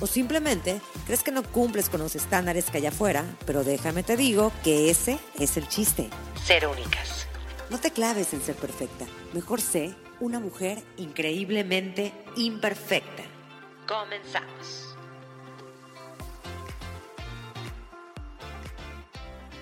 O simplemente crees que no cumples con los estándares que hay afuera, pero déjame te digo que ese es el chiste. Ser únicas. No te claves en ser perfecta. Mejor sé una mujer increíblemente imperfecta. Comenzamos.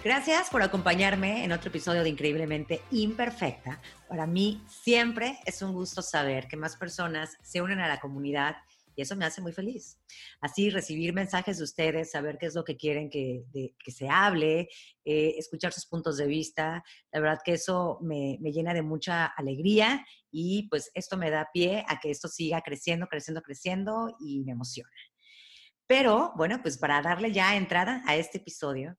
Gracias por acompañarme en otro episodio de Increíblemente Imperfecta. Para mí siempre es un gusto saber que más personas se unen a la comunidad y eso me hace muy feliz. Así, recibir mensajes de ustedes, saber qué es lo que quieren que, que se hable, eh, escuchar sus puntos de vista, la verdad que eso me, me, llena de mucha alegría y pues esto me da pie a que esto siga creciendo, creciendo, creciendo y me emociona. Pero bueno, pues para darle ya entrada a este episodio,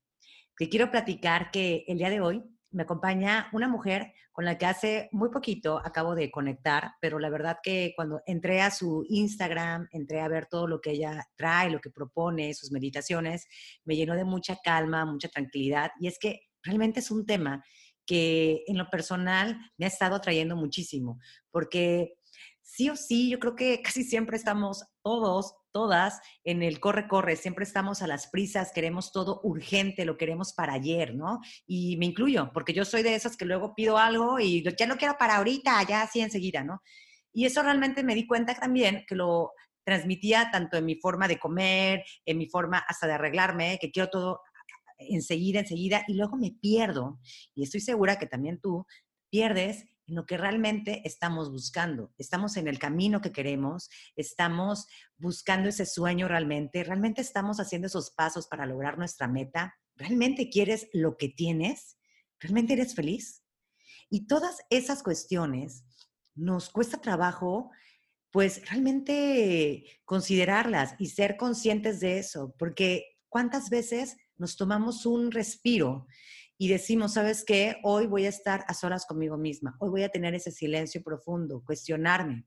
que quiero platicar que el día de hoy me acompaña una mujer con la que hace muy poquito acabo de conectar, pero la verdad que cuando entré a su Instagram, entré a ver todo lo que ella trae, lo que propone, sus meditaciones, me llenó de mucha calma, mucha tranquilidad. Y es que realmente es un tema que en lo personal me ha estado atrayendo muchísimo, porque sí o sí, yo creo que casi siempre estamos todos todas en el corre-corre, siempre estamos a las prisas, queremos todo urgente, lo queremos para ayer, ¿no? Y me incluyo, porque yo soy de esas que luego pido algo y ya no quiero para ahorita, ya así enseguida, ¿no? Y eso realmente me di cuenta también que lo transmitía tanto en mi forma de comer, en mi forma hasta de arreglarme, que quiero todo enseguida, enseguida, y luego me pierdo. Y estoy segura que también tú pierdes en lo que realmente estamos buscando. Estamos en el camino que queremos, estamos buscando ese sueño realmente, realmente estamos haciendo esos pasos para lograr nuestra meta. ¿Realmente quieres lo que tienes? ¿Realmente eres feliz? Y todas esas cuestiones nos cuesta trabajo, pues realmente considerarlas y ser conscientes de eso, porque ¿cuántas veces nos tomamos un respiro y decimos, ¿sabes qué? Hoy voy a estar a solas conmigo misma, hoy voy a tener ese silencio profundo, cuestionarme.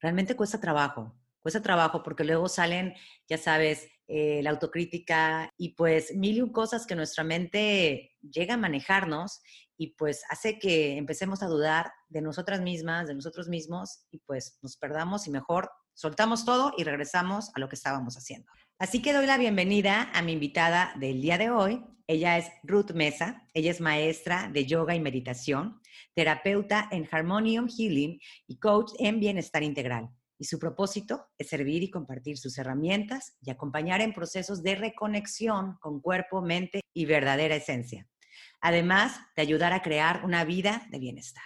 Realmente cuesta trabajo, cuesta trabajo porque luego salen, ya sabes, eh, la autocrítica y pues mil y un cosas que nuestra mente llega a manejarnos y pues hace que empecemos a dudar de nosotras mismas, de nosotros mismos y pues nos perdamos y mejor soltamos todo y regresamos a lo que estábamos haciendo. Así que doy la bienvenida a mi invitada del día de hoy, ella es Ruth Mesa, ella es maestra de yoga y meditación, terapeuta en Harmonium Healing y coach en bienestar integral. Y su propósito es servir y compartir sus herramientas y acompañar en procesos de reconexión con cuerpo, mente y verdadera esencia. Además de ayudar a crear una vida de bienestar.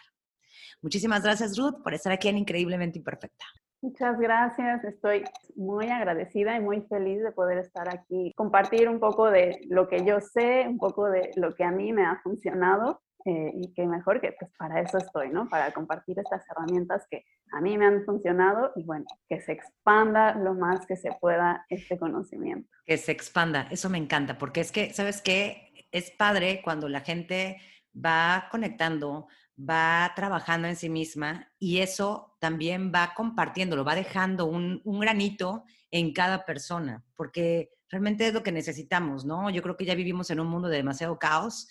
Muchísimas gracias, Ruth, por estar aquí en Increíblemente Imperfecta. Muchas gracias, estoy muy agradecida y muy feliz de poder estar aquí, compartir un poco de lo que yo sé, un poco de lo que a mí me ha funcionado eh, y que mejor que pues para eso estoy, ¿no? Para compartir estas herramientas que a mí me han funcionado y bueno, que se expanda lo más que se pueda este conocimiento. Que se expanda, eso me encanta, porque es que, ¿sabes qué? Es padre cuando la gente va conectando, va trabajando en sí misma y eso también va compartiéndolo, va dejando un, granito en cada persona, porque realmente es lo que necesitamos, ¿no? Yo creo que ya vivimos en un mundo de demasiado caos,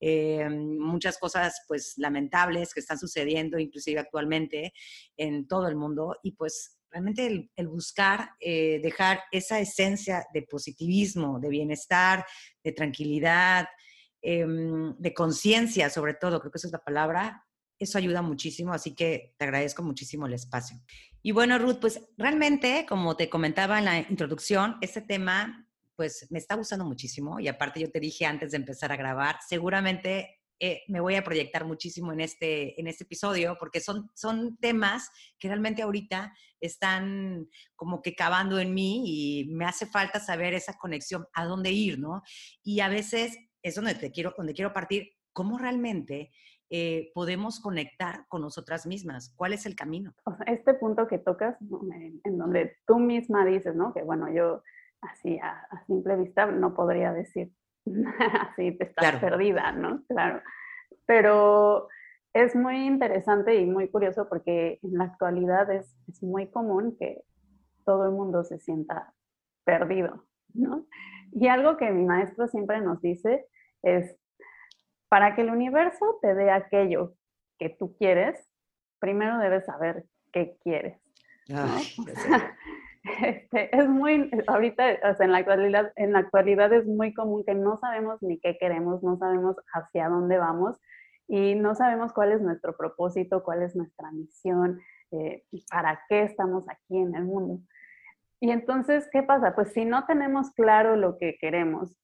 eh, muchas cosas pues lamentables que están sucediendo inclusive actualmente en todo el mundo y pues realmente el, buscar eh, dejar esa esencia de positivismo, de bienestar, de tranquilidad, Em, de conciencia sobre todo, creo que esa es la palabra, eso ayuda muchísimo, así que te agradezco muchísimo el espacio. Y bueno, Ruth, pues realmente, como te comentaba en la introducción, este tema pues me está gustando muchísimo y aparte yo te dije antes de empezar a grabar, seguramente eh, me voy a proyectar muchísimo en este, en este episodio porque son, son temas que realmente ahorita están como que cavando en mí y me hace falta saber esa conexión, a dónde ir, ¿no? Y a veces es donde, te quiero, donde quiero partir, cómo realmente eh, podemos conectar con nosotras mismas. ¿Cuál es el camino? este punto que tocas, en, donde tú misma dices, ¿no? Que bueno, yo así a, simple vista no podría decir así te estás perdida, ¿no? Claro. Pero es muy interesante y muy curioso porque en la actualidad es, es muy común que todo el mundo se sienta perdido, ¿no? Y algo que mi maestro siempre nos dice es, para que el universo te dé aquello que tú quieres, primero debes saber qué quieres. este, es muy, ahorita, en, la actualidad, en la actualidad es muy común que no sabemos ni qué queremos, no sabemos hacia dónde vamos y no sabemos cuál es nuestro propósito, cuál es nuestra misión, eh, para qué estamos aquí en el mundo. Y entonces, ¿qué pasa? Pues si no tenemos claro lo que queremos,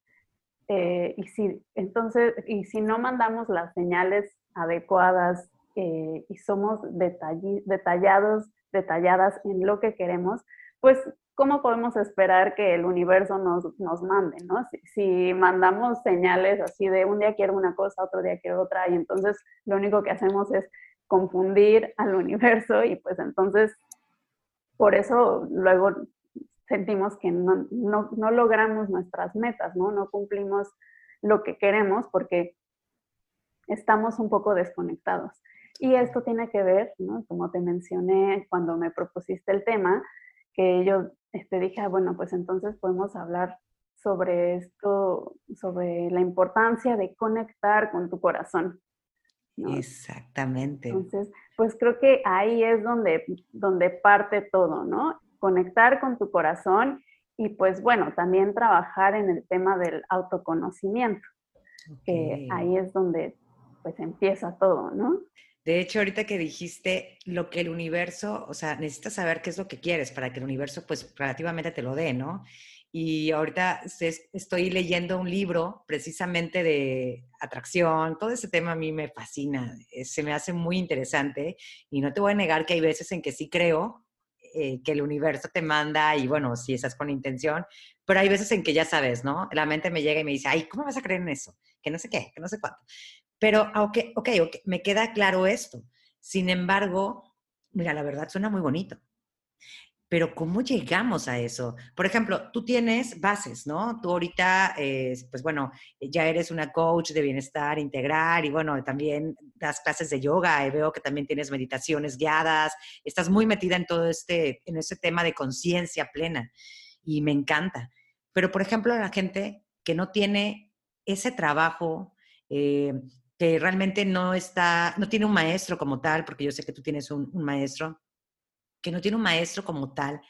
eh, y, si, entonces, y si no mandamos las señales adecuadas eh, y somos detallados, detalladas en lo que queremos, pues ¿cómo podemos esperar que el universo nos, nos mande? ¿no? Si, si, mandamos señales así de un día quiero una cosa, otro día quiero otra, y entonces lo único que hacemos es confundir al universo y pues entonces por eso luego sentimos que no, logramos nuestras metas, ¿no? No cumplimos lo que queremos porque estamos un poco desconectados. Y esto tiene que ver, ¿no? Como te mencioné cuando me propusiste el tema, que yo te este, dije, ah, bueno, pues entonces podemos hablar sobre esto, sobre la importancia de conectar con tu corazón. Exactamente. Entonces, pues creo que ahí es donde, donde parte todo, ¿no? Conectar con tu corazón y pues bueno, también trabajar en el tema del autoconocimiento, que ahí es donde pues empieza todo, ¿no? De hecho, ahorita que dijiste lo que el universo, o sea, necesitas saber qué es lo que quieres para que el universo pues relativamente te lo dé, ¿no? Y ahorita estoy leyendo un libro precisamente de atracción, todo ese tema a mí me fascina, eh, se me hace muy interesante y no te voy a negar que hay veces en que sí creo, eh, que el universo te manda y bueno, si estás con intención, pero hay veces en que ya sabes, ¿no? La mente me llega y me dice, ay, ¿cómo vas a creer en eso? Que no sé qué, que no sé cuánto. Pero, ah, ok, ok, okay me queda claro esto. Sin embargo, mira, la verdad suena muy bonito. Pero ¿cómo llegamos a eso? Por ejemplo, tú tienes bases, ¿no? Tú ahorita, eh, pues bueno, ya eres una coach de bienestar integral y bueno, también das clases de yoga y veo que también tienes meditaciones guiadas. Estás muy metida en todo este, en ese tema de conciencia plena y me encanta. Pero, por ejemplo, la gente que no tiene ese trabajo, eh, que realmente no está, no tiene un maestro como tal, porque yo sé que tú tienes un maestro, que no tiene un maestro como tal,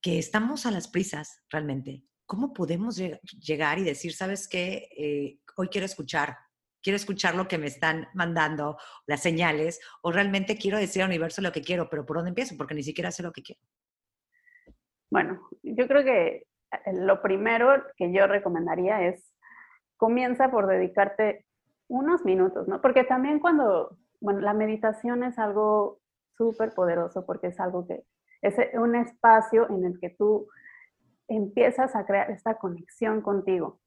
que estamos a las prisas realmente. ¿Cómo podemos llegar y decir, sabes qué, eh, hoy quiero escuchar, quiero escuchar lo que me están mandando, las señales, o realmente quiero decir al universo lo que quiero, pero ¿por dónde empiezo? Porque ni siquiera sé lo que quiero. Bueno, yo creo que eh, lo primero que yo recomendaría es comienza por dedicarte unos minutos, ¿no? Porque también cuando, bueno, la meditación es algo súper poderoso porque es algo que es un espacio en el que tú empiezas a crear esta conexión contigo.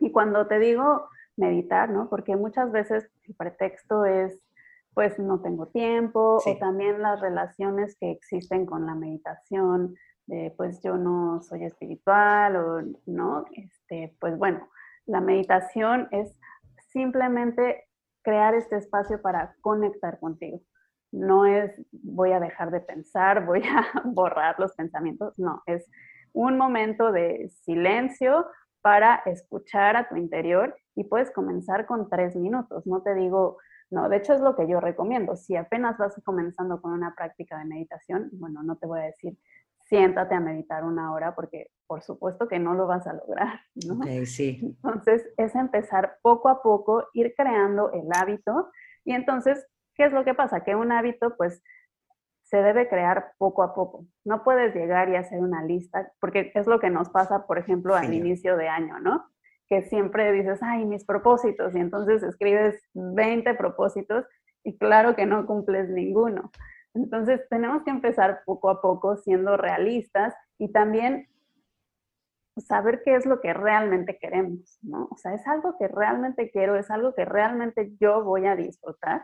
Y cuando te digo meditar, ¿no? Porque muchas veces el pretexto es, pues no tengo tiempo, o también las relaciones que existen con la meditación, de, pues yo no soy espiritual, o no, este, pues bueno, la meditación es simplemente crear este espacio para conectar contigo no es voy a dejar de pensar, voy a borrar los pensamientos, no, es un momento de silencio para escuchar a tu interior y puedes comenzar con tres minutos, no te digo, no, de hecho es lo que yo recomiendo, si apenas vas comenzando con una práctica de meditación, bueno, no te voy a decir siéntate a meditar una hora porque por supuesto que no lo vas a lograr, ¿no? sí. Entonces es empezar poco a poco, ir creando el hábito y entonces ¿Qué es lo que pasa? Que un hábito, pues, se debe crear poco a poco. No puedes llegar y hacer una lista, porque es lo que nos pasa, por ejemplo, al inicio de año, ¿no? Que siempre dices, ay, mis propósitos, y entonces escribes 20 propósitos y claro que no cumples ninguno. Entonces, tenemos que empezar poco a poco siendo realistas y también saber qué es lo que realmente queremos, ¿no? O sea, es algo que realmente quiero, es algo que realmente yo voy a disfrutar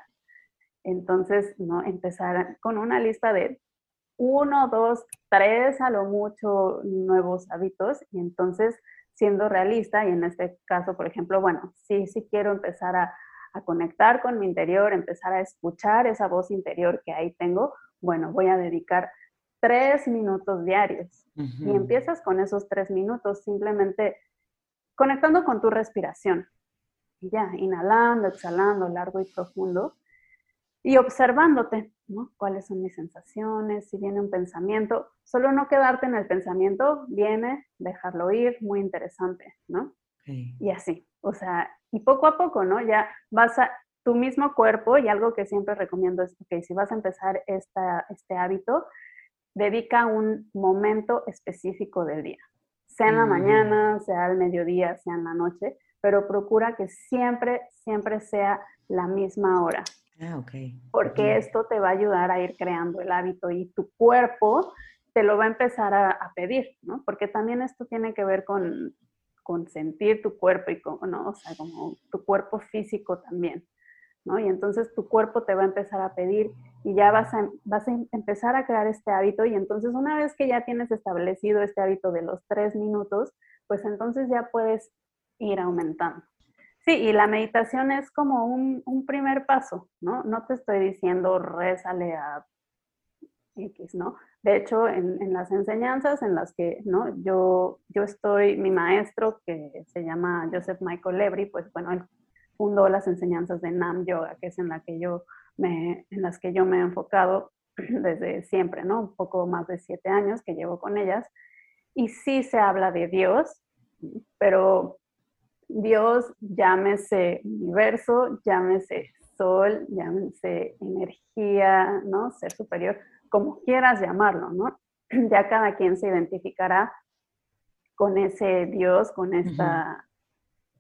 entonces, ¿no? Empezar con una lista de uno, dos, tres a lo mucho nuevos hábitos y entonces siendo realista y en este caso, por ejemplo, bueno, sí, sí quiero empezar a, a conectar con mi interior, empezar a escuchar esa voz interior que ahí tengo, bueno, voy a dedicar tres minutos diarios. Y empiezas con esos tres minutos simplemente conectando con tu respiración. Y ya, inhalando, exhalando, largo y profundo. Y observándote, ¿no? ¿Cuáles son mis sensaciones? Si viene un pensamiento, solo no quedarte en el pensamiento, viene, dejarlo ir, muy interesante, ¿no? Y así, o sea, y poco a poco, ¿no? Ya vas a tu mismo cuerpo y algo que siempre recomiendo es, que si vas a empezar esta, este hábito, dedica un momento específico del día, sea en la mm. mañana, sea al mediodía, sea en la noche, pero procura que siempre, siempre sea la misma hora. Ah, ok. Porque esto te va a ayudar a ir creando el hábito y tu cuerpo te lo va a empezar a, a pedir, ¿no? Porque también esto tiene que ver con, con sentir tu cuerpo y con, ¿no? O sea, como tu cuerpo físico también, ¿no? Y entonces tu cuerpo te va a empezar a pedir y ya vas a, vas a empezar a crear este hábito y entonces una vez que ya tienes establecido este hábito de los tres minutos, pues entonces ya puedes ir aumentando. Sí, y la meditación es como un, un primer paso, ¿no? No te estoy diciendo rézale a X, ¿no? De hecho, en, las enseñanzas en las que ¿no? yo, yo estoy, mi maestro, que se llama Joseph Michael Lebri, pues bueno, él fundó las enseñanzas de Nam Yoga, que es en, la que yo me, en las que yo me he enfocado desde siempre, ¿no? Un poco más de siete años que llevo con ellas. Y sí se habla de Dios, pero Dios, llámese universo, llámese sol, llámese energía, ¿no? Ser superior como quieras llamarlo, ¿no? Ya cada quien se identificará con ese Dios, con esta,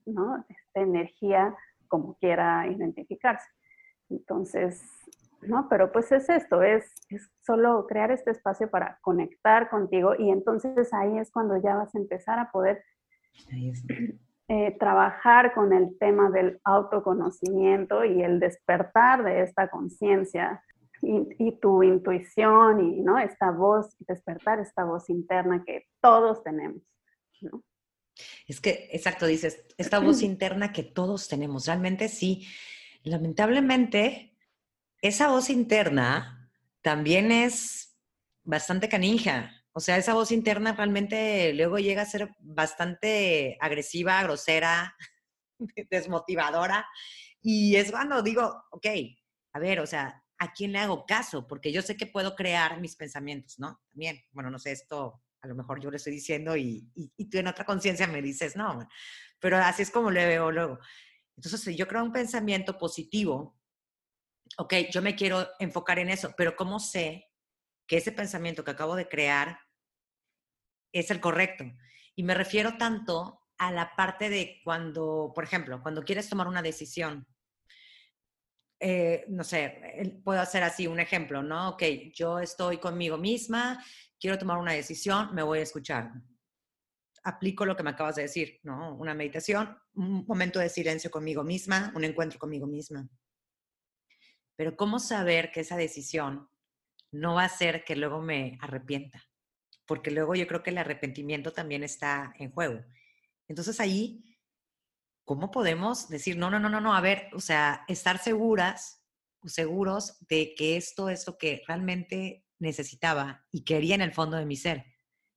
¿no? Esta energía, como quiera identificarse. Entonces, ¿no? Pero pues es esto, es, es solo crear este espacio para conectar contigo y entonces ahí es cuando ya vas a empezar a poder eh, trabajar con el tema del autoconocimiento y el despertar de esta conciencia y, tu intuición y ¿no? esta voz, despertar esta voz interna que todos tenemos. Es que, exacto, dices, esta voz interna que todos tenemos, realmente sí. Lamentablemente, esa voz interna también es bastante canija. O sea, esa voz interna realmente luego llega a ser bastante agresiva, grosera, desmotivadora. Y es cuando digo, ok, a ver, o sea, a quién le hago caso, porque yo sé que puedo crear mis pensamientos, ¿no? También, bueno, no sé, esto a lo mejor yo le estoy diciendo y, y, tú en otra conciencia me dices, no, pero así es como le veo luego. Entonces, si yo creo un pensamiento positivo, ok, yo me quiero enfocar en eso, pero ¿cómo sé que ese pensamiento que acabo de crear es el correcto? Y me refiero tanto a la parte de cuando, por ejemplo, cuando quieres tomar una decisión, eh, no sé, puedo hacer así un ejemplo, ¿no? Ok, yo estoy conmigo misma, quiero tomar una decisión, me voy a escuchar. Aplico lo que me acabas de decir, ¿no? Una meditación, un momento de silencio conmigo misma, un encuentro conmigo misma. Pero ¿cómo saber que esa decisión no va a ser que luego me arrepienta? Porque luego yo creo que el arrepentimiento también está en juego. Entonces ahí ¿cómo podemos decir, no, no, no, no, no, a ver, o sea, estar seguras, seguros de que esto es lo que realmente necesitaba y quería en el fondo de mi ser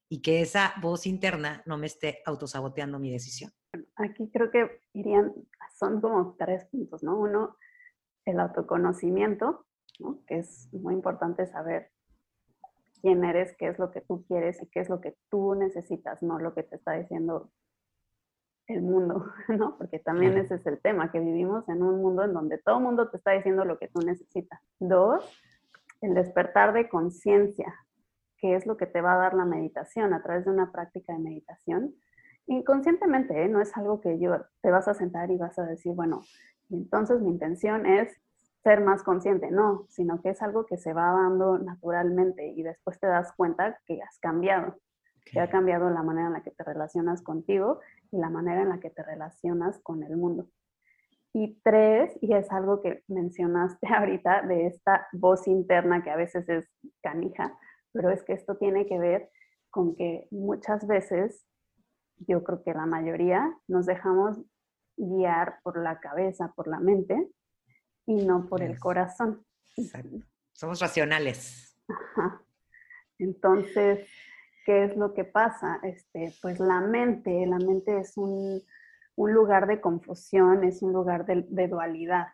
y que esa voz interna no me esté autosaboteando mi decisión? Aquí creo que irían, son como tres puntos, ¿no? Uno, el autoconocimiento, ¿no? que es muy importante saber quién eres, qué es lo que tú quieres y qué es lo que tú necesitas, no lo que te está diciendo el mundo, ¿no? Porque también ese es el tema, que vivimos en un mundo en donde todo el mundo te está diciendo lo que tú necesitas. Dos, el despertar de conciencia, que es lo que te va a dar la meditación a través de una práctica de meditación. Inconscientemente, ¿eh? no es algo que yo te vas a sentar y vas a decir, bueno, entonces mi intención es ser más consciente, no, sino que es algo que se va dando naturalmente y después te das cuenta que has cambiado, que ha cambiado la manera en la que te relacionas contigo y la manera en la que te relacionas con el mundo. Y tres, y es algo que mencionaste ahorita de esta voz interna que a veces es canija, pero es que esto tiene que ver con que muchas veces yo creo que la mayoría nos dejamos guiar por la cabeza, por la mente y no por el corazón. Exacto. Somos racionales. Entonces, ¿qué es lo que pasa? Este, pues la mente, la mente es un, lugar de confusión, es un lugar de, de dualidad.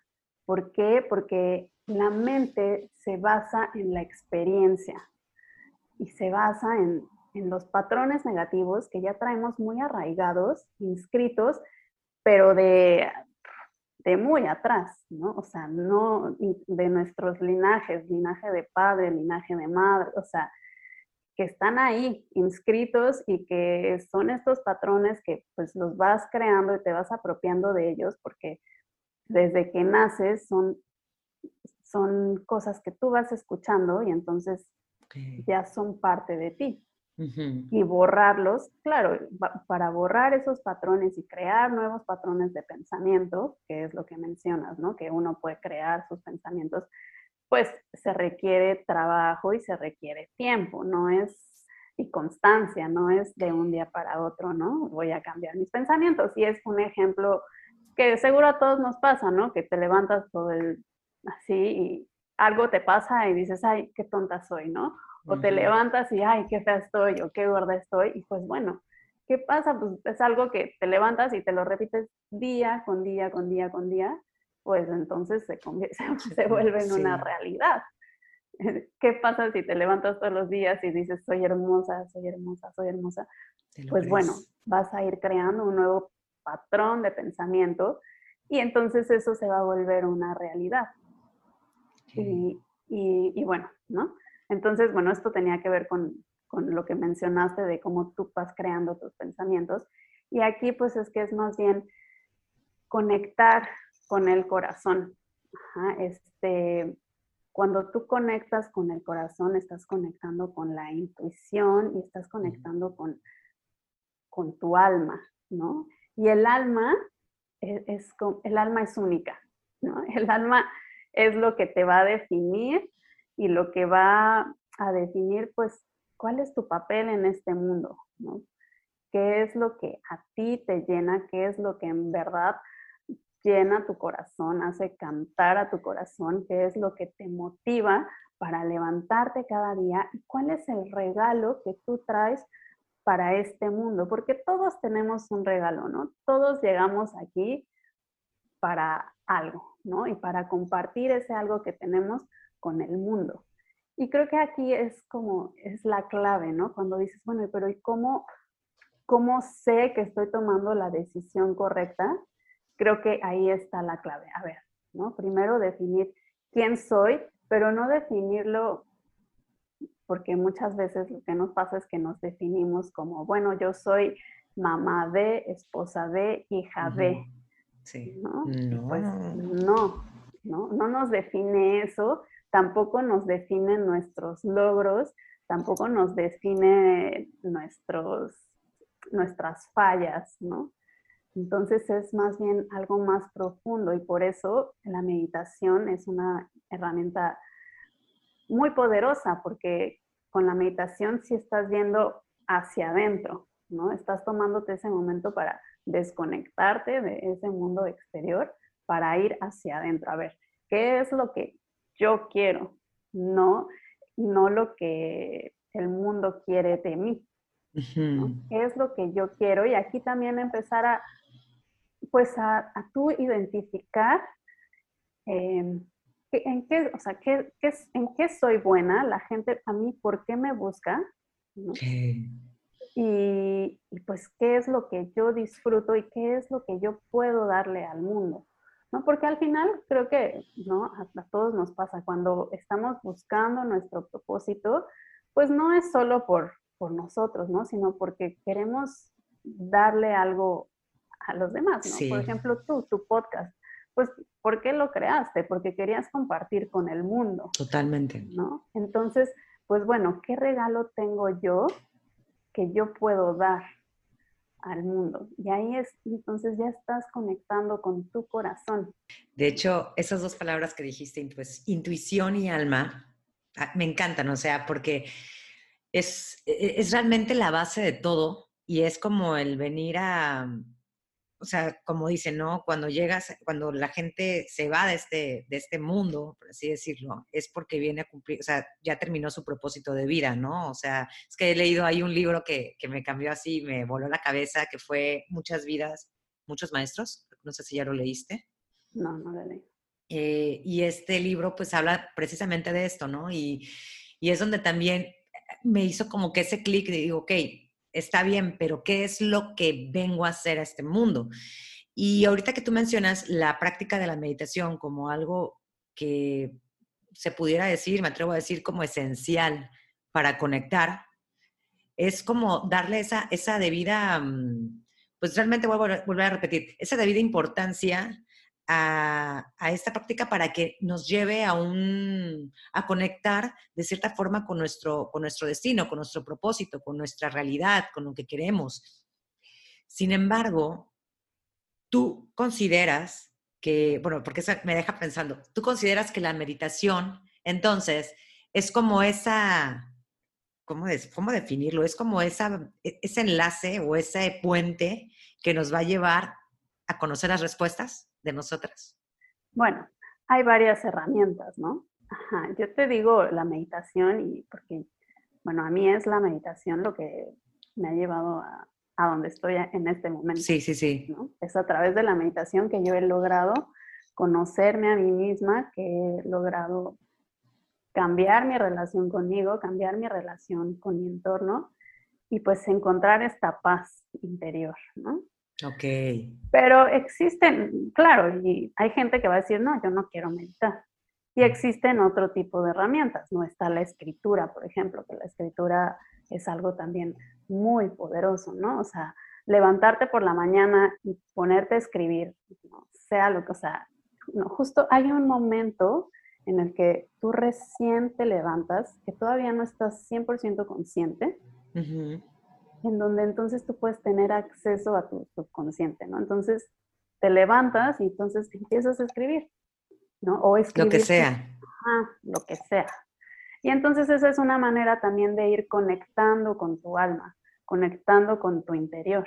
¿Por qué? Porque la mente se basa en la experiencia y se basa en, en los patrones negativos que ya traemos muy arraigados, inscritos, pero de, de muy atrás, ¿no? O sea, no de nuestros linajes, linaje de padre, linaje de madre, o sea, que están ahí inscritos y que son estos patrones que pues los vas creando y te vas apropiando de ellos porque desde que naces son, son cosas que tú vas escuchando y entonces ya son parte de ti y borrarlos, claro, para borrar esos patrones y crear nuevos patrones de pensamiento, que es lo que mencionas, ¿no? Que uno puede crear sus pensamientos, pues se requiere trabajo y se requiere tiempo, no es y constancia, no es de un día para otro, ¿no? Voy a cambiar mis pensamientos. Y es un ejemplo que seguro a todos nos pasa, ¿no? Que te levantas todo el así y algo te pasa y dices, ay, qué tonta soy, ¿no? O te levantas y, ay, qué fea estoy o qué gorda estoy. Y pues bueno, ¿qué pasa? Pues es algo que te levantas y te lo repites día con día, con día, con día, pues entonces se, se vuelve en una realidad. ¿Qué pasa si te levantas todos los días y dices, soy hermosa, soy hermosa, soy hermosa? Pues bueno, vas a ir creando un nuevo patrón de pensamiento y entonces eso se va a volver una realidad. Y, y, y, bueno, ¿no? Entonces, bueno, esto tenía que ver con, lo que mencionaste de cómo tú vas creando tus pensamientos. Y aquí pues es que es más bien conectar con el corazón. este, cuando tú conectas con el corazón, estás conectando con la intuición y estás conectando con, con tu alma, ¿no? Y el alma e, es, es, el alma es única, ¿no? El alma es lo que te va a definir y lo que va a definir, pues, cuál es tu papel en este mundo, ¿no? ¿Qué es lo que a ti te llena? ¿Qué es lo que en verdad llena tu corazón, hace cantar a tu corazón? ¿Qué es lo que te motiva para levantarte cada día? ¿Y cuál es el regalo que tú traes para este mundo? Porque todos tenemos un regalo, ¿no? Todos llegamos aquí para algo, ¿no? Y para compartir ese algo que tenemos con el mundo. Y creo que aquí es como, es la clave, ¿no? Cuando dices, bueno, pero ¿y cómo, cómo sé que estoy tomando la decisión correcta? Creo que ahí está la clave. A ver, ¿no? Primero definir quién soy, pero no definirlo porque muchas veces lo que nos pasa es que nos definimos como, bueno, yo soy mamá de, esposa de, hija de. Sí. ¿no? no. Pues no, no, no nos define eso, tampoco nos definen nuestros logros, tampoco nos define nuestros, nuestras fallas, ¿no? Entonces es más bien algo más profundo y por eso la meditación es una herramienta muy poderosa porque con la meditación sí estás viendo hacia adentro, ¿no? Estás tomándote ese momento para desconectarte de ese mundo exterior para ir hacia adentro. A ver, ¿qué es lo que yo quiero, no, no lo que el mundo quiere de mí. ¿Qué es lo que yo quiero? Y aquí también empezar a, pues a, tú identificar em, en, qué, o sea, qué, en qué soy buena, la gente a mí, ¿por qué me busca? y, pues qué es lo que yo disfruto y qué es lo que yo puedo darle al mundo. ¿No? Porque al final creo que, ¿no? A, todos nos pasa cuando estamos buscando nuestro propósito, pues no es solo por, por nosotros, ¿no? Sino porque queremos darle algo a los demás, ¿no? Por ejemplo, tú, tu podcast, pues, ¿por qué lo creaste? Porque querías compartir con el mundo. Totalmente. ¿No? Entonces, pues bueno, ¿qué regalo tengo yo que yo puedo dar? Al mundo. Y ahí es, entonces ya estás conectando con tu corazón. De hecho, esas dos palabras que dijiste, intuición y alma, ah, me encantan, o sea, porque es, e, es realmente la base de todo y es como el venir a, o sea, como dicen, ¿no? Cuando llegas, cuando la gente se va de este, de este mundo, por así decirlo, es porque viene a cumplir, o sea, ya terminó su propósito de vida, ¿no? O sea, es que he leído ahí un libro que, que me cambió así, me voló la cabeza, que fue Muchas vidas, muchos maestros, no sé si ya lo leíste. No, no lo leí. Eh, y este libro pues habla precisamente de esto, ¿no? Y, y es donde también me hizo como que ese clic de digo, ok, está bien, pero ¿qué es lo que vengo a hacer a este mundo? Y ahorita que tú mencionas la práctica de la meditación como algo que se pudiera decir, me atrevo a decir, como esencial para conectar, es como darle esa, esa debida, mm, pues realmente vuelvo a volver a repetir, esa debida importancia a, esta práctica para que nos lleve a, un, a conectar de cierta forma con nuestro, con nuestro destino, con nuestro propósito, con nuestra realidad, con lo que queremos. Sin embargo, tú consideras que, bueno, porque eso me deja pensando, tú consideras que la meditación, entonces, es como esa, ¿cómo, cómo definirlo? Es como esa, e, ese enlace o ese puente que nos va a llevar a conocer las respuestas de nosotras? Bueno, hay varias herramientas, ¿no? Ajá, yo te digo la meditación y porque, bueno, a mí es la meditación lo que me ha llevado a, a donde estoy en este momento. Sí, sí, sí. ¿no? Es a través de la meditación que yo he logrado conocerme a mí misma, que he logrado cambiar mi relación conmigo, cambiar mi relación con mi entorno y pues encontrar esta paz interior, ¿no? Ok. Pero existen, claro, y hay gente que va a decir, no, yo no quiero meditar. Y existen otro tipo de herramientas, no está la escritura, por ejemplo, que la escritura es algo también muy poderoso, ¿no? O sea, levantarte por la mañana y ponerte a escribir, sea lo que, sea, no, justo hay un momento en el que tú recién te levantas, que todavía no estás 100% consciente, en donde entonces tú puedes tener acceso a tu subconsciente, ¿no? Entonces te levantas y entonces empiezas a escribir, ¿no? O escribir. Lo que sea. Ah, lo que sea. Y entonces esa es una manera también de ir conectando con tu alma, conectando con tu interior.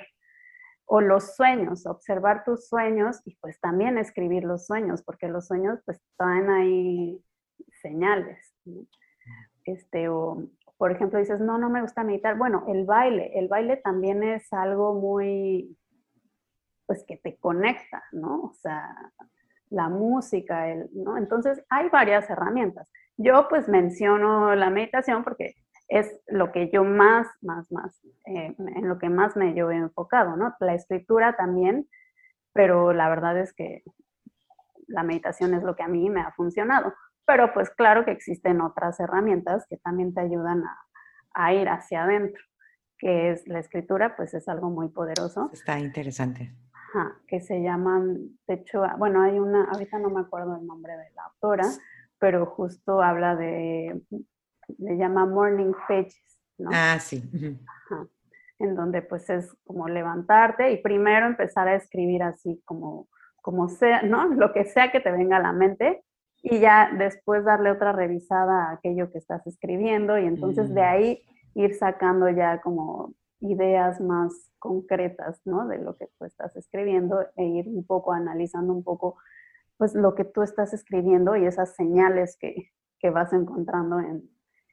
O los sueños, observar tus sueños y pues también escribir los sueños, porque los sueños pues traen ahí señales. Este, o por ejemplo, dices, no, no me gusta meditar. Bueno, el baile, el baile también es algo muy, pues que te conecta, ¿no? O sea, la música, el, ¿no? Entonces, hay varias herramientas. Yo pues menciono la meditación porque es lo que yo más, más, más, eh, en lo que más me yo he enfocado, ¿no? La escritura también, pero la verdad es que la meditación es lo que a mí me ha funcionado. Pero pues claro que existen otras herramientas que también te ayudan a, ir hacia adentro, que es la escritura, pues es algo muy poderoso. Está interesante. Ajá, que se llaman, de hecho, bueno, hay una, ahorita no me acuerdo el nombre de la autora, pero justo habla de, le llama Morning Pages, ¿no? Ah, sí. Ajá, en donde pues es como levantarte y primero empezar a escribir así como, como sea, ¿no? Lo que sea que te venga a la mente y ya después darle otra revisada a aquello que estás escribiendo y entonces de mm. ahí ir sacando ya como ideas más concretas, ¿no? De lo que tú estás escribiendo e ir un poco analizando un poco, pues, lo que tú estás escribiendo y esas señales que, que vas encontrando en,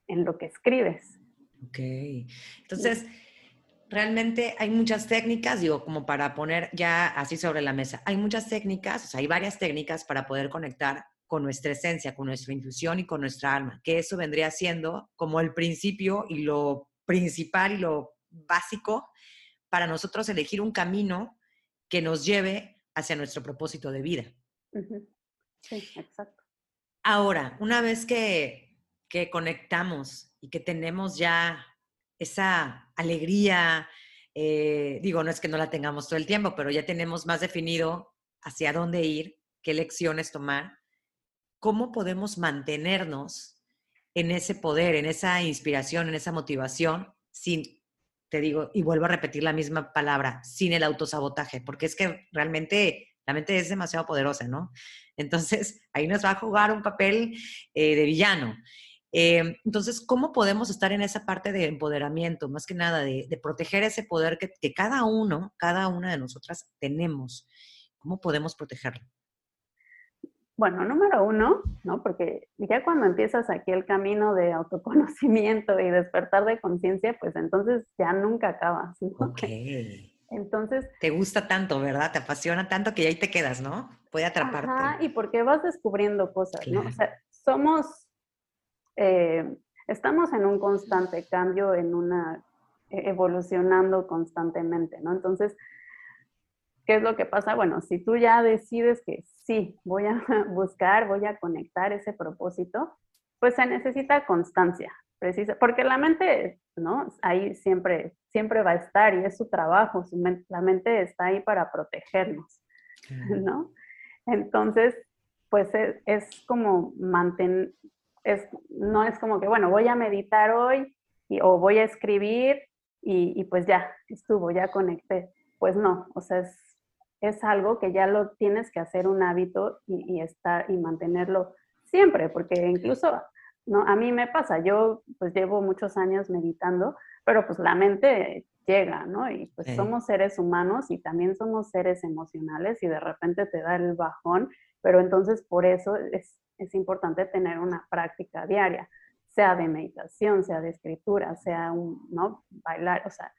en, lo que escribes. Ok. Entonces, realmente hay muchas técnicas, digo, como para poner ya así sobre la mesa, hay muchas técnicas, o sea, hay varias técnicas para poder conectar con nuestra esencia, con nuestra intuición y con nuestra alma, que eso vendría siendo como el principio y lo principal y lo básico para nosotros elegir un camino que nos lleve hacia nuestro propósito de vida. Sí, exacto. Ahora, una vez que, que conectamos y que tenemos ya esa alegría, eh, digo, no es que no la tengamos todo el tiempo, pero ya tenemos más definido hacia dónde ir, qué lecciones tomar, cómo podemos mantenernos en ese poder, en esa inspiración, en esa motivación, sin, te digo, y vuelvo a repetir la misma palabra, sin el autosabotaje, porque es que realmente la mente es demasiado poderosa, ¿no? Entonces, ahí nos va a jugar un papel eh, de villano. Eh, entonces, ¿cómo podemos estar en esa parte de empoderamiento, más que nada, de, proteger ese poder que, que, cada uno, cada una de nosotras tenemos? ¿Cómo podemos protegerlo? Bueno, número uno, ¿no? Porque ya cuando empiezas aquí el camino de autoconocimiento y despertar de conciencia, pues entonces ya nunca acabas. ¿no? Ok. Entonces. Te gusta tanto, ¿verdad? Te apasiona tanto que ahí te quedas, ¿no? Puede atraparte. Ajá, y porque vas descubriendo cosas, ¿no? O sea, somos. Eh, estamos en un constante cambio, en una. E, evolucionando constantemente, ¿no? Entonces, ¿qué es lo que pasa? Bueno, si tú ya decides que sí, voy a buscar, voy a conectar ese propósito, pues se necesita constancia, precisa, porque la mente, ¿no? Ahí siempre, siempre va a estar y es su trabajo, la mente está ahí para protegernos, ¿no? Entonces, pues es, como mantener, es, no es como que, bueno, voy a meditar hoy o voy a escribir y, y, pues ya, estuvo, ya conecté. Pues no, o sea, es es algo que ya lo tienes que hacer un hábito y, estar y mantenerlo siempre, porque incluso ¿no? a mí me pasa, yo pues llevo muchos años meditando, pero pues la mente llega, ¿no? Y pues somos seres humanos y también somos seres emocionales y de repente te da el bajón, pero entonces por eso es, es importante tener una práctica diaria, sea de meditación, sea de escritura, sea un, ¿no? Bailar, o sea,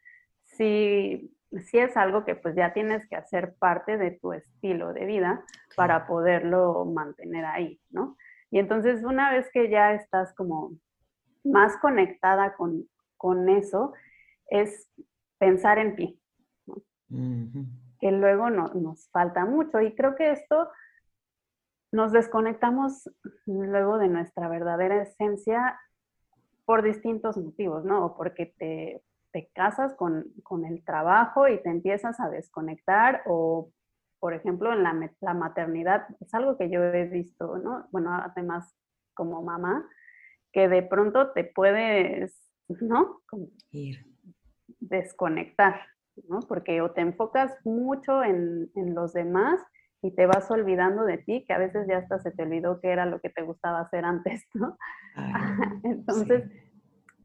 si sí es algo que pues ya tienes que hacer parte de tu estilo de vida para poderlo mantener ahí, ¿no? Y entonces una vez que ya estás como más conectada con, eso, es pensar en ti, ¿no? que luego no, nos falta mucho. Y creo que esto nos desconectamos luego de nuestra verdadera esencia por distintos motivos, ¿no? O porque te te casas con, el trabajo y te empiezas a desconectar o, por ejemplo, en la, la, maternidad, es algo que yo he visto, ¿no? Bueno, además como mamá, que de pronto te puedes, ¿no? Ir. Desconectar, ¿no? Porque o te enfocas mucho en, los demás y te vas olvidando de ti, que a veces ya hasta se te olvidó que era lo que te gustaba hacer antes, ¿no? Entonces,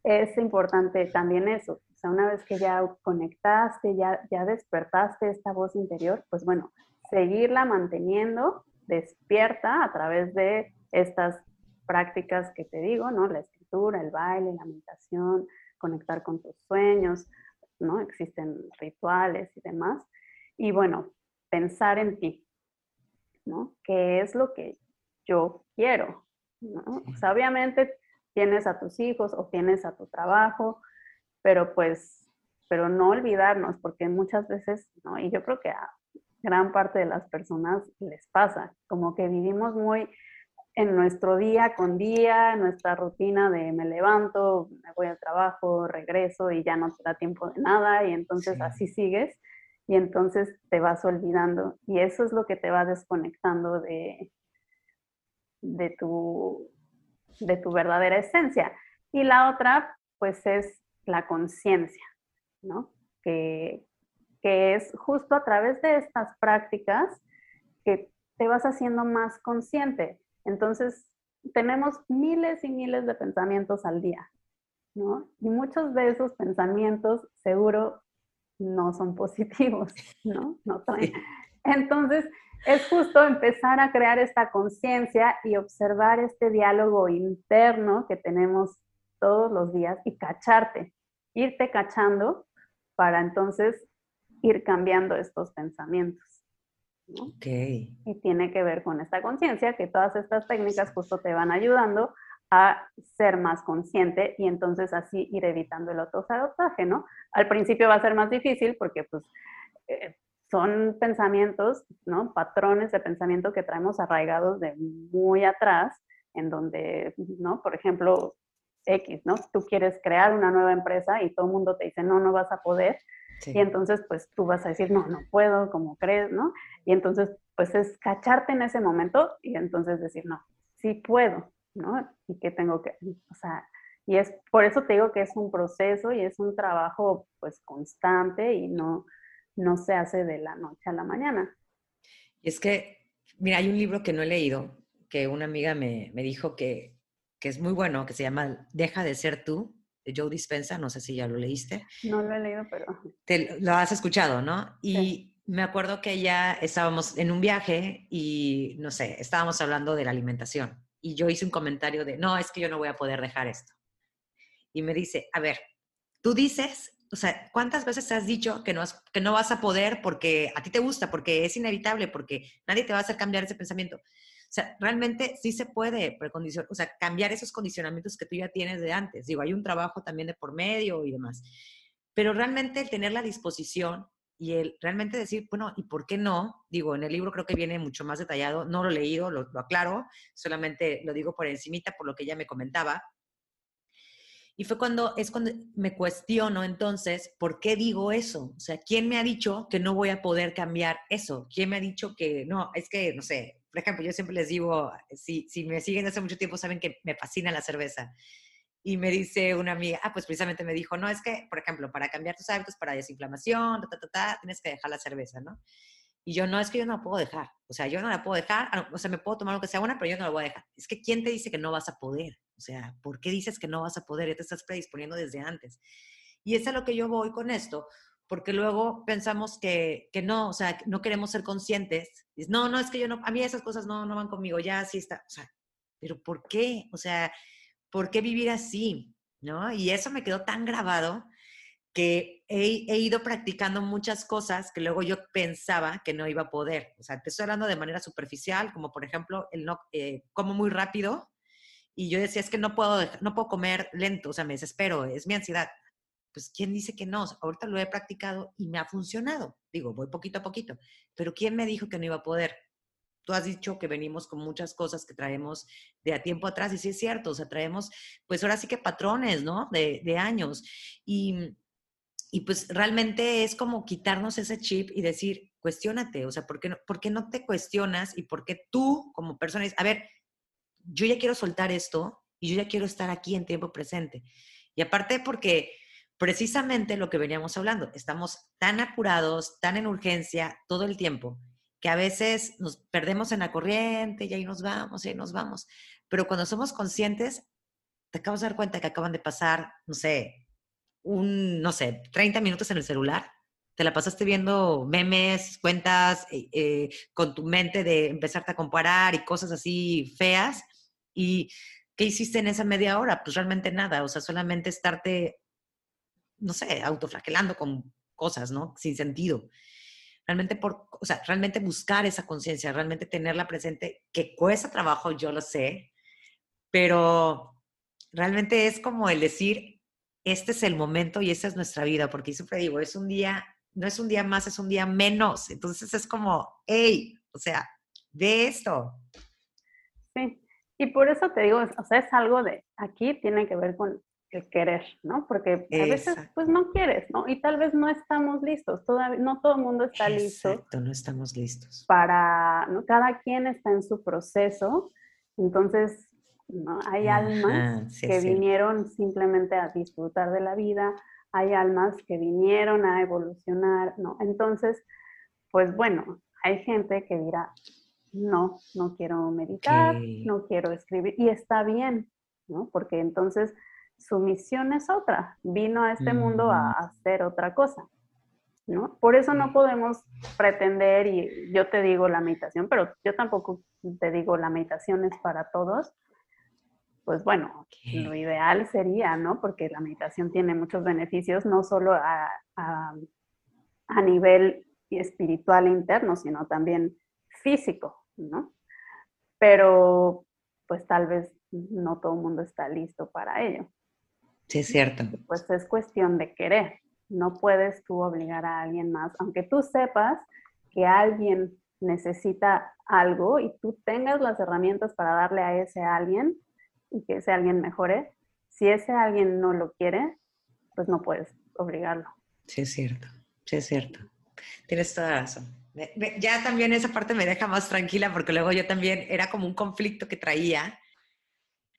es importante también eso, o sea, una vez que ya conectaste, ya, ya despertaste esta voz interior, pues bueno, seguirla manteniendo despierta a través de estas prácticas que te digo, ¿no? La escritura, el baile, la meditación, conectar con tus sueños, ¿no? Existen rituales y demás. Y bueno, pensar en ti, ¿no? ¿Qué es lo que yo quiero? ¿no? O sea, obviamente tienes a tus hijos o tienes a tu trabajo, pero pues, pero no olvidarnos, porque muchas veces, ¿no? Y yo creo que a gran parte de las personas les pasa, como que vivimos muy en nuestro día con día, nuestra rutina de me levanto, me voy al trabajo, regreso y ya no te da tiempo de nada y entonces así sigues y entonces te vas olvidando y eso es lo que te va desconectando de, de, tu, de tu verdadera esencia. Y la otra, pues es la conciencia, ¿no? Que, que es justo a través de estas prácticas que te vas haciendo más consciente. Entonces, tenemos miles y miles de pensamientos al día, ¿no? Y muchos de esos pensamientos seguro no son positivos, ¿no? no Entonces, es justo empezar a crear esta conciencia y observar este diálogo interno que tenemos todos los días y cacharte, irte cachando para entonces ir cambiando estos pensamientos. Ok. Y tiene que ver con esta conciencia, que todas estas técnicas justo te van ayudando a ser más consciente y entonces así ir evitando el autosabotaje, ¿no? Al principio va a ser más difícil porque pues eh, son pensamientos, ¿no? Patrones de pensamiento que traemos arraigados de muy atrás, en donde, ¿no? Por ejemplo, X, ¿no? Tú quieres crear una nueva empresa y todo el mundo te dice, no, no vas a poder. Y entonces, pues tú vas a decir, no, no puedo, como crees, ¿no? Y entonces, pues es cacharte en ese momento y entonces decir, no, sí puedo, ¿no? Y que tengo que, o sea, y es por eso te digo que es un proceso y es un trabajo, pues, constante y no, no se hace de la noche a la mañana. Y es que, mira, hay un libro que no he leído, que una amiga me, me dijo que que es muy bueno, que se llama Deja de ser tú, de Joe Dispensa, no sé si ya lo leíste. No lo he leído, pero... Te, lo has escuchado, ¿no? Y me acuerdo que ya estábamos en un viaje y, no sé, estábamos hablando de la alimentación. Y yo hice un comentario de, no, es que yo no voy a poder dejar esto. Y me dice, a ver, tú dices, o sea, ¿cuántas veces has dicho que no, que no vas a poder porque a ti te gusta, porque es inevitable, porque nadie te va a hacer cambiar ese pensamiento? Sea, realmente sí se puede o sea, cambiar esos condicionamientos que tú ya tienes de antes. Digo, hay un trabajo también de por medio y demás. Pero realmente el tener la disposición y el realmente decir, bueno, ¿y por qué no? Digo, en el libro creo que viene mucho más detallado, no lo he leído, lo, lo aclaro, solamente lo digo por encimita, por lo que ella me comentaba, y fue cuando, es cuando me cuestiono entonces, ¿por qué digo eso? O sea, ¿quién me ha dicho que no voy a poder cambiar eso? ¿Quién me ha dicho que no? Es que, no sé, por ejemplo, yo siempre les digo, si, si me siguen hace mucho tiempo, saben que me fascina la cerveza. Y me dice una amiga, ah, pues precisamente me dijo, no, es que, por ejemplo, para cambiar tus hábitos, para desinflamación, ta, ta, ta, tienes que dejar la cerveza, ¿no? Y yo, no, es que yo no la puedo dejar. O sea, yo no la puedo dejar. O sea, me puedo tomar lo que sea buena, pero yo no la voy a dejar. Es que, ¿quién te dice que no vas a poder? O sea, ¿por qué dices que no vas a poder? Ya te estás predisponiendo desde antes. Y es a lo que yo voy con esto, porque luego pensamos que, que no, o sea, no queremos ser conscientes. no, no, es que yo no, a mí esas cosas no, no van conmigo, ya así está. O sea, ¿pero por qué? O sea, ¿por qué vivir así? ¿No? Y eso me quedó tan grabado que he, he, ido practicando muchas cosas que luego yo pensaba que no iba a poder. O sea, te estoy hablando de manera superficial, como por ejemplo, el no, eh, como muy rápido, y yo decía, es que no puedo, no puedo comer lento, o sea, me desespero, es mi ansiedad. Pues, ¿quién dice que no? Ahorita lo he practicado y me ha funcionado. Digo, voy poquito a poquito. Pero ¿quién me dijo que no iba a poder? Tú has dicho que venimos con muchas cosas que traemos de a tiempo atrás, y sí es cierto, o sea, traemos, pues ahora sí que patrones, ¿no? De, de años. Y, y pues realmente es como quitarnos ese chip y decir, cuestiónate, o sea, ¿por qué no, ¿por qué no te cuestionas y por qué tú como persona dices, a ver, yo ya quiero soltar esto y yo ya quiero estar aquí en tiempo presente. Y aparte porque precisamente lo que veníamos hablando, estamos tan apurados, tan en urgencia todo el tiempo, que a veces nos perdemos en la corriente y ahí nos vamos, y ahí nos vamos. Pero cuando somos conscientes, te acabas de dar cuenta que acaban de pasar, no sé, un, no sé, 30 minutos en el celular te la pasaste viendo memes, cuentas, eh, eh, con tu mente de empezarte a comparar y cosas así feas. ¿Y qué hiciste en esa media hora? Pues realmente nada, o sea, solamente estarte, no sé, autoflagelando con cosas, ¿no? Sin sentido. Realmente, por, o sea, realmente buscar esa conciencia, realmente tenerla presente, que cuesta trabajo, yo lo sé, pero realmente es como el decir, este es el momento y esta es nuestra vida, porque siempre digo, es un día no es un día más, es un día menos. Entonces es como, hey, o sea, ve esto. Sí, y por eso te digo, o sea, es algo de, aquí tiene que ver con el querer, ¿no? Porque a veces pues no quieres, ¿no? Y tal vez no estamos listos, todavía, no todo el mundo está listo. Exacto, no estamos listos. Para, ¿no? Cada quien está en su proceso, entonces, ¿no? Hay almas que vinieron simplemente a disfrutar de la vida, hay almas que vinieron a evolucionar, ¿no? Entonces, pues bueno, hay gente que dirá, no, no quiero meditar, no quiero escribir, y está bien, ¿no? Porque entonces su misión es otra, vino a este mundo a hacer otra cosa, ¿no? Por eso no podemos pretender, y yo te digo la meditación, pero yo tampoco te digo la meditación es para todos, pues bueno, lo ideal sería, ¿no? Porque la meditación tiene muchos beneficios, no solo a, a, nivel espiritual e interno, sino también físico, ¿no? Pero pues tal vez no todo el mundo está listo para ello. Sí, es cierto. Pues es cuestión de querer. No puedes tú obligar a alguien más, aunque tú sepas que alguien necesita algo y tú tengas las herramientas para darle a ese alguien, y que ese alguien mejore, si ese alguien no lo quiere, pues no puedes obligarlo. Sí, es cierto, sí, es cierto. Tienes toda razón. Ya también esa parte me deja más tranquila porque luego yo también era como un conflicto que traía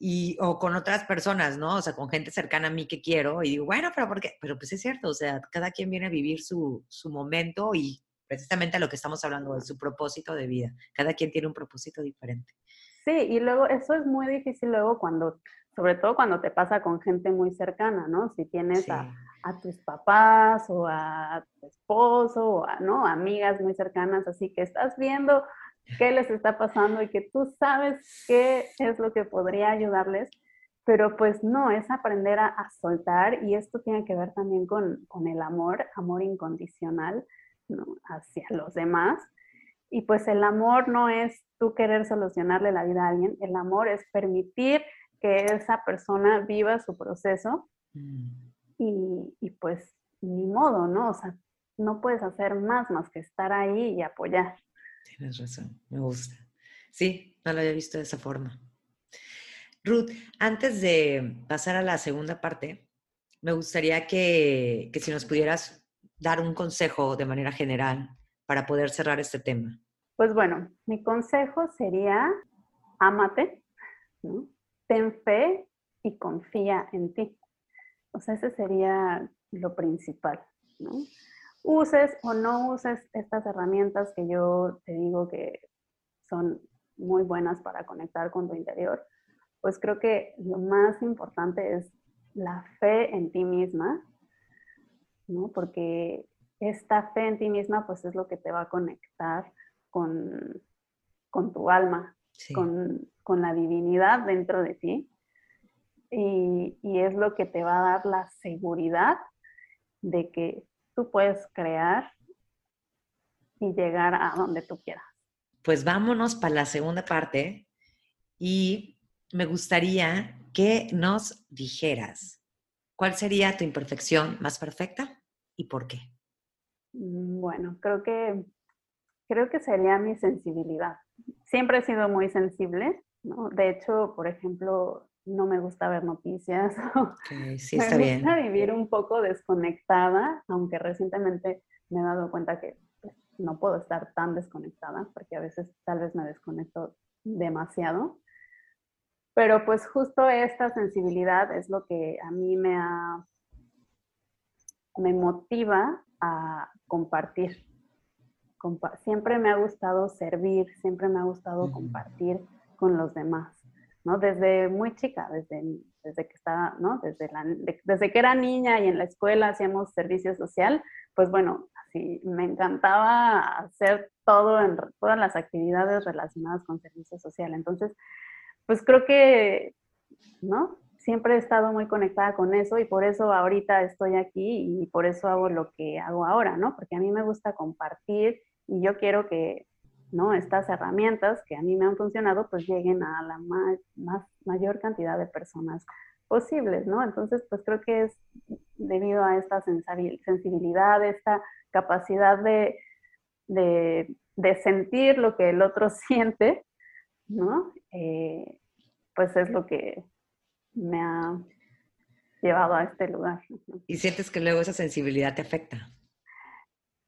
y o con otras personas, ¿no? O sea, con gente cercana a mí que quiero y digo, bueno, pero ¿por qué? Pero pues es cierto, o sea, cada quien viene a vivir su, su momento y precisamente a lo que estamos hablando de su propósito de vida. Cada quien tiene un propósito diferente. Sí, y luego eso es muy difícil luego cuando sobre todo cuando te pasa con gente muy cercana, ¿no? Si tienes a, tus papás o a tu esposo o a, ¿no? amigas muy cercanas, así que estás viendo qué les está pasando y que tú sabes qué es lo que podría ayudarles, pero pues no, es aprender a, soltar y esto tiene que ver también con, con el amor, amor incondicional ¿no? hacia los demás. Y pues el amor no es tú querer solucionarle la vida a alguien, el amor es permitir que esa persona viva su proceso mm. y, y, pues ni modo, ¿no? O sea, no puedes hacer más más que estar ahí y apoyar. Tienes razón, me gusta. Sí, no lo había visto de esa forma. Ruth, antes de pasar a la segunda parte, me gustaría que, que si nos pudieras dar un consejo de manera general para poder cerrar este tema. Pues bueno, mi consejo sería, ámate, ten fe y confía en ti. O sea, ese sería lo principal, ¿no? Uses o no uses estas herramientas que yo te digo que son muy buenas para conectar con tu interior, pues creo que lo más importante es la fe en ti misma, ¿no? Porque esta fe en ti misma pues es lo que te va a conectar con, con tu alma, con, con, la divinidad dentro de ti. Y, y, es lo que te va a dar la seguridad de que tú puedes crear y llegar a donde tú quieras. Pues vámonos para la segunda parte y me gustaría que nos dijeras cuál sería tu imperfección más perfecta y por qué. Mm, bueno, creo que creo que sería mi sensibilidad. Siempre he sido muy sensible, ¿no? De hecho, por ejemplo, no me gusta ver noticias. sí, está me gusta vivir un poco desconectada, aunque recientemente me he dado cuenta que pues, no puedo estar tan desconectada, porque a veces tal vez me desconecto demasiado. Pero pues justo esta sensibilidad es lo que a mí me ha, me motiva a compartir, siempre me ha gustado servir, siempre me ha gustado compartir con los demás, ¿no? Desde muy chica, desde, desde que estaba, ¿no? Desde, desde que era niña y en la escuela hacíamos servicio social, pues bueno, así me encantaba hacer todo en todas las actividades relacionadas con servicio social. Entonces, pues creo que, ¿no? Siempre he estado muy conectada con eso y por eso ahorita estoy aquí y por eso hago lo que hago ahora, ¿no? Porque a mí me gusta compartir y yo quiero que ¿no? estas herramientas que a mí me han funcionado pues lleguen a la más, mayor cantidad de personas posibles, ¿no? Entonces, pues creo que es debido a esta sensibilidad, esta capacidad de, de, sentir lo que el otro siente, ¿no? Eh, pues es lo que me ha llevado a este lugar. ¿Y sientes que luego esa sensibilidad te afecta?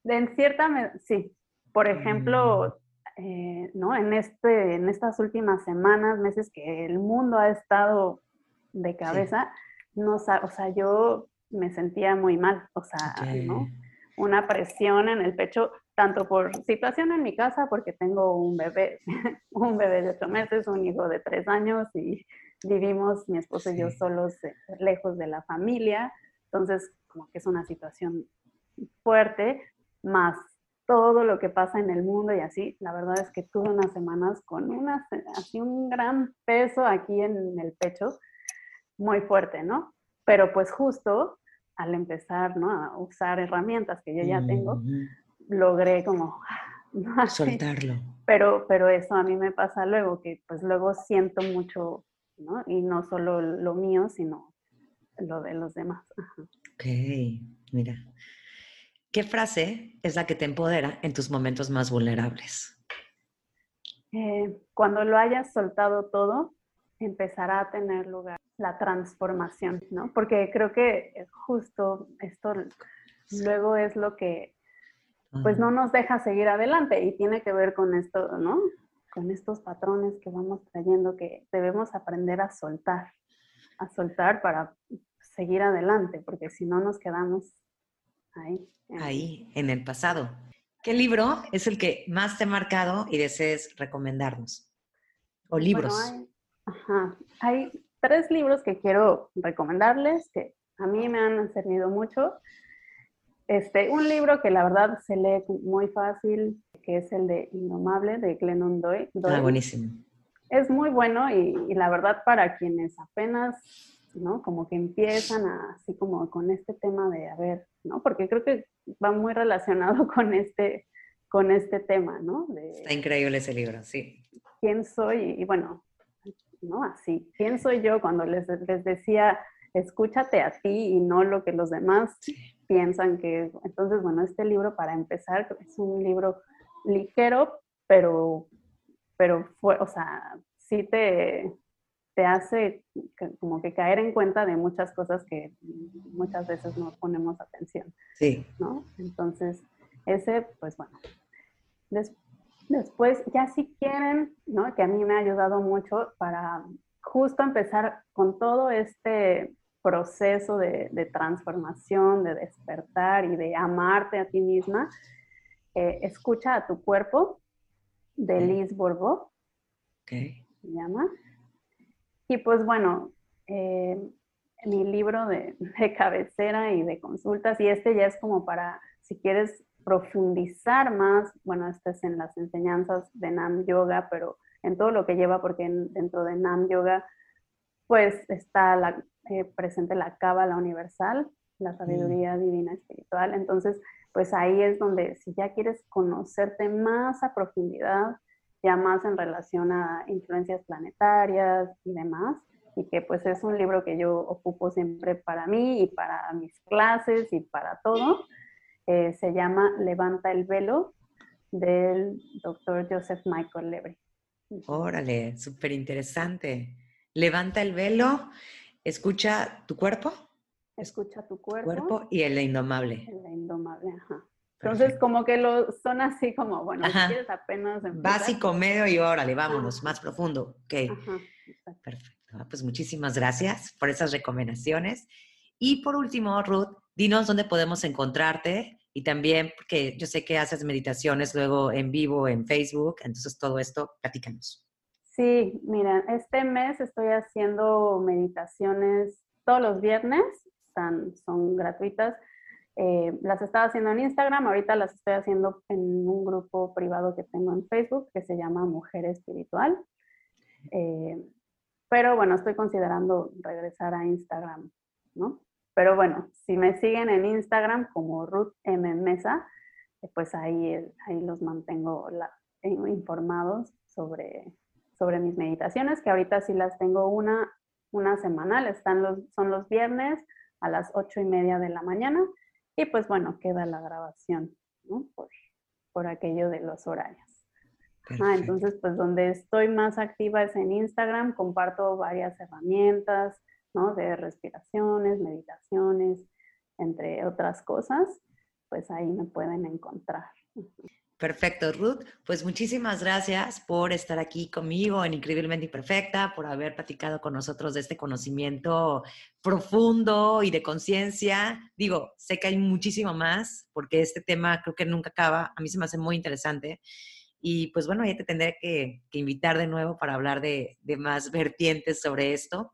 En cierta, sí, por ejemplo, mm. Eh, ¿no? en, este, en estas últimas semanas, meses que el mundo ha estado de cabeza, no, o sea, yo me sentía muy mal, o sea, ¿no? Una presión en el pecho, tanto por situación en mi casa, porque tengo un bebé, un bebé de ocho meses, un hijo de tres años y vivimos mi esposo y yo solos eh, lejos de la familia, entonces como que es una situación fuerte, más todo lo que pasa en el mundo y así, la verdad es que tuve unas semanas con una, así un gran peso aquí en el pecho, muy fuerte, ¿no? Pero pues justo al empezar, ¿no? A usar herramientas que yo ya tengo, logré como... Soltarlo. Pero, pero eso a mí me pasa luego, que pues luego siento mucho, ¿no? Y no solo lo mío, sino lo de los demás. Ok, mira. ¿Qué frase es la que te empodera en tus momentos más vulnerables? Eh, cuando lo hayas soltado todo, empezará a tener lugar la transformación, ¿no? Porque creo que justo esto luego es lo que pues no nos deja seguir adelante y tiene que ver con esto, ¿no? Con estos patrones que vamos trayendo que debemos aprender a soltar, a soltar para seguir adelante, porque si no nos quedamos ahí ahí en el pasado. ¿Qué libro es el que más te ha marcado y desees recomendarnos? O libros. hay, ajá, hay, tres libros que quiero recomendarles, que a mí me han servido mucho. Este, un libro que la verdad se lee muy fácil, que es el de Indomable de Glennon Doyle. Ah, buenísimo. Es muy bueno y, y, la verdad para quienes apenas, ¿no? Como que empiezan a, así como con este tema de, a ver, ¿no? Porque creo que va muy relacionado con este, con este tema, ¿no? Está increíble ese libro, sí. ¿Quién soy? Y bueno, ¿no? Así, ¿quién soy yo cuando les, les decía, escúchate a ti y no lo que los demás piensan que es? Entonces, bueno, este libro para empezar es un libro ligero, pero, pero fue, o sea, sí te, te hace como que caer en cuenta de muchas cosas que muchas veces no ponemos atención. Sí. ¿no? Entonces, ese, pues bueno. después, ya si quieren, ¿no? Que a mí me ha ayudado mucho para justo empezar con todo este proceso de, de transformación, de despertar y de amarte a ti misma, eh, escucha a tu cuerpo de Liz Bourbeau. Okay. Se llama. Y pues bueno, eh, mi libro de, de, cabecera y de consultas, y este ya es como para, si quieres profundizar más, bueno, este es en las enseñanzas de Nam Yoga, pero en todo lo que lleva, porque dentro de Nam Yoga, pues está la, eh, presente la Cábala Universal, la sabiduría mm. divina espiritual. Entonces, pues ahí es donde si ya quieres conocerte más a profundidad, ya más en relación a influencias planetarias y demás, y que pues es un libro que yo ocupo siempre para mí y para mis clases y para todo. Eh, se llama Levanta el velo del doctor Joseph Michael Levry. Órale, súper interesante. Levanta el velo, escucha tu cuerpo. Escucha tu cuerpo. Cuerpo y el indomable. El indomable, ajá. Entonces, como que lo, son así como, bueno, si quieres apenas empezar. Básico, medio y órale, vámonos, más profundo. Ok. Ajá, Perfecto. Ah, pues muchísimas gracias por esas recomendaciones. Y por último, Ruth, dinos dónde podemos encontrarte y también, porque yo sé que haces meditaciones luego en vivo en Facebook, entonces todo esto, platícanos. Sí, mira, este mes estoy haciendo meditaciones todos los viernes, están, son gratuitas eh, las estaba haciendo en Instagram, ahorita las estoy haciendo en un grupo privado que tengo en Facebook que se llama Mujer Espiritual. Eh, pero bueno, estoy considerando regresar a Instagram, ¿no? Pero bueno, si me siguen en Instagram como Ruth M. Mesa, eh, pues ahí, ahí los mantengo informados sobre, sobre mis meditaciones, que ahorita sí las tengo una, una semanal, están los, son los viernes a las ocho y media de la mañana y pues bueno, queda la grabación, ¿no? Por, por aquello de los horarios. Ah, entonces, pues donde estoy más activa es en Instagram, comparto varias herramientas, ¿no? De respiraciones, meditaciones, entre otras cosas, pues ahí me pueden encontrar. Perfecto, Ruth. Pues muchísimas gracias por estar aquí conmigo en Increíblemente Imperfecta, por haber platicado con nosotros de este conocimiento profundo y de conciencia. Digo, sé que hay muchísimo más, porque este tema creo que nunca acaba. A mí se me hace muy interesante. Y pues bueno, ya te tendré que, invitar de nuevo para hablar de, de más vertientes sobre esto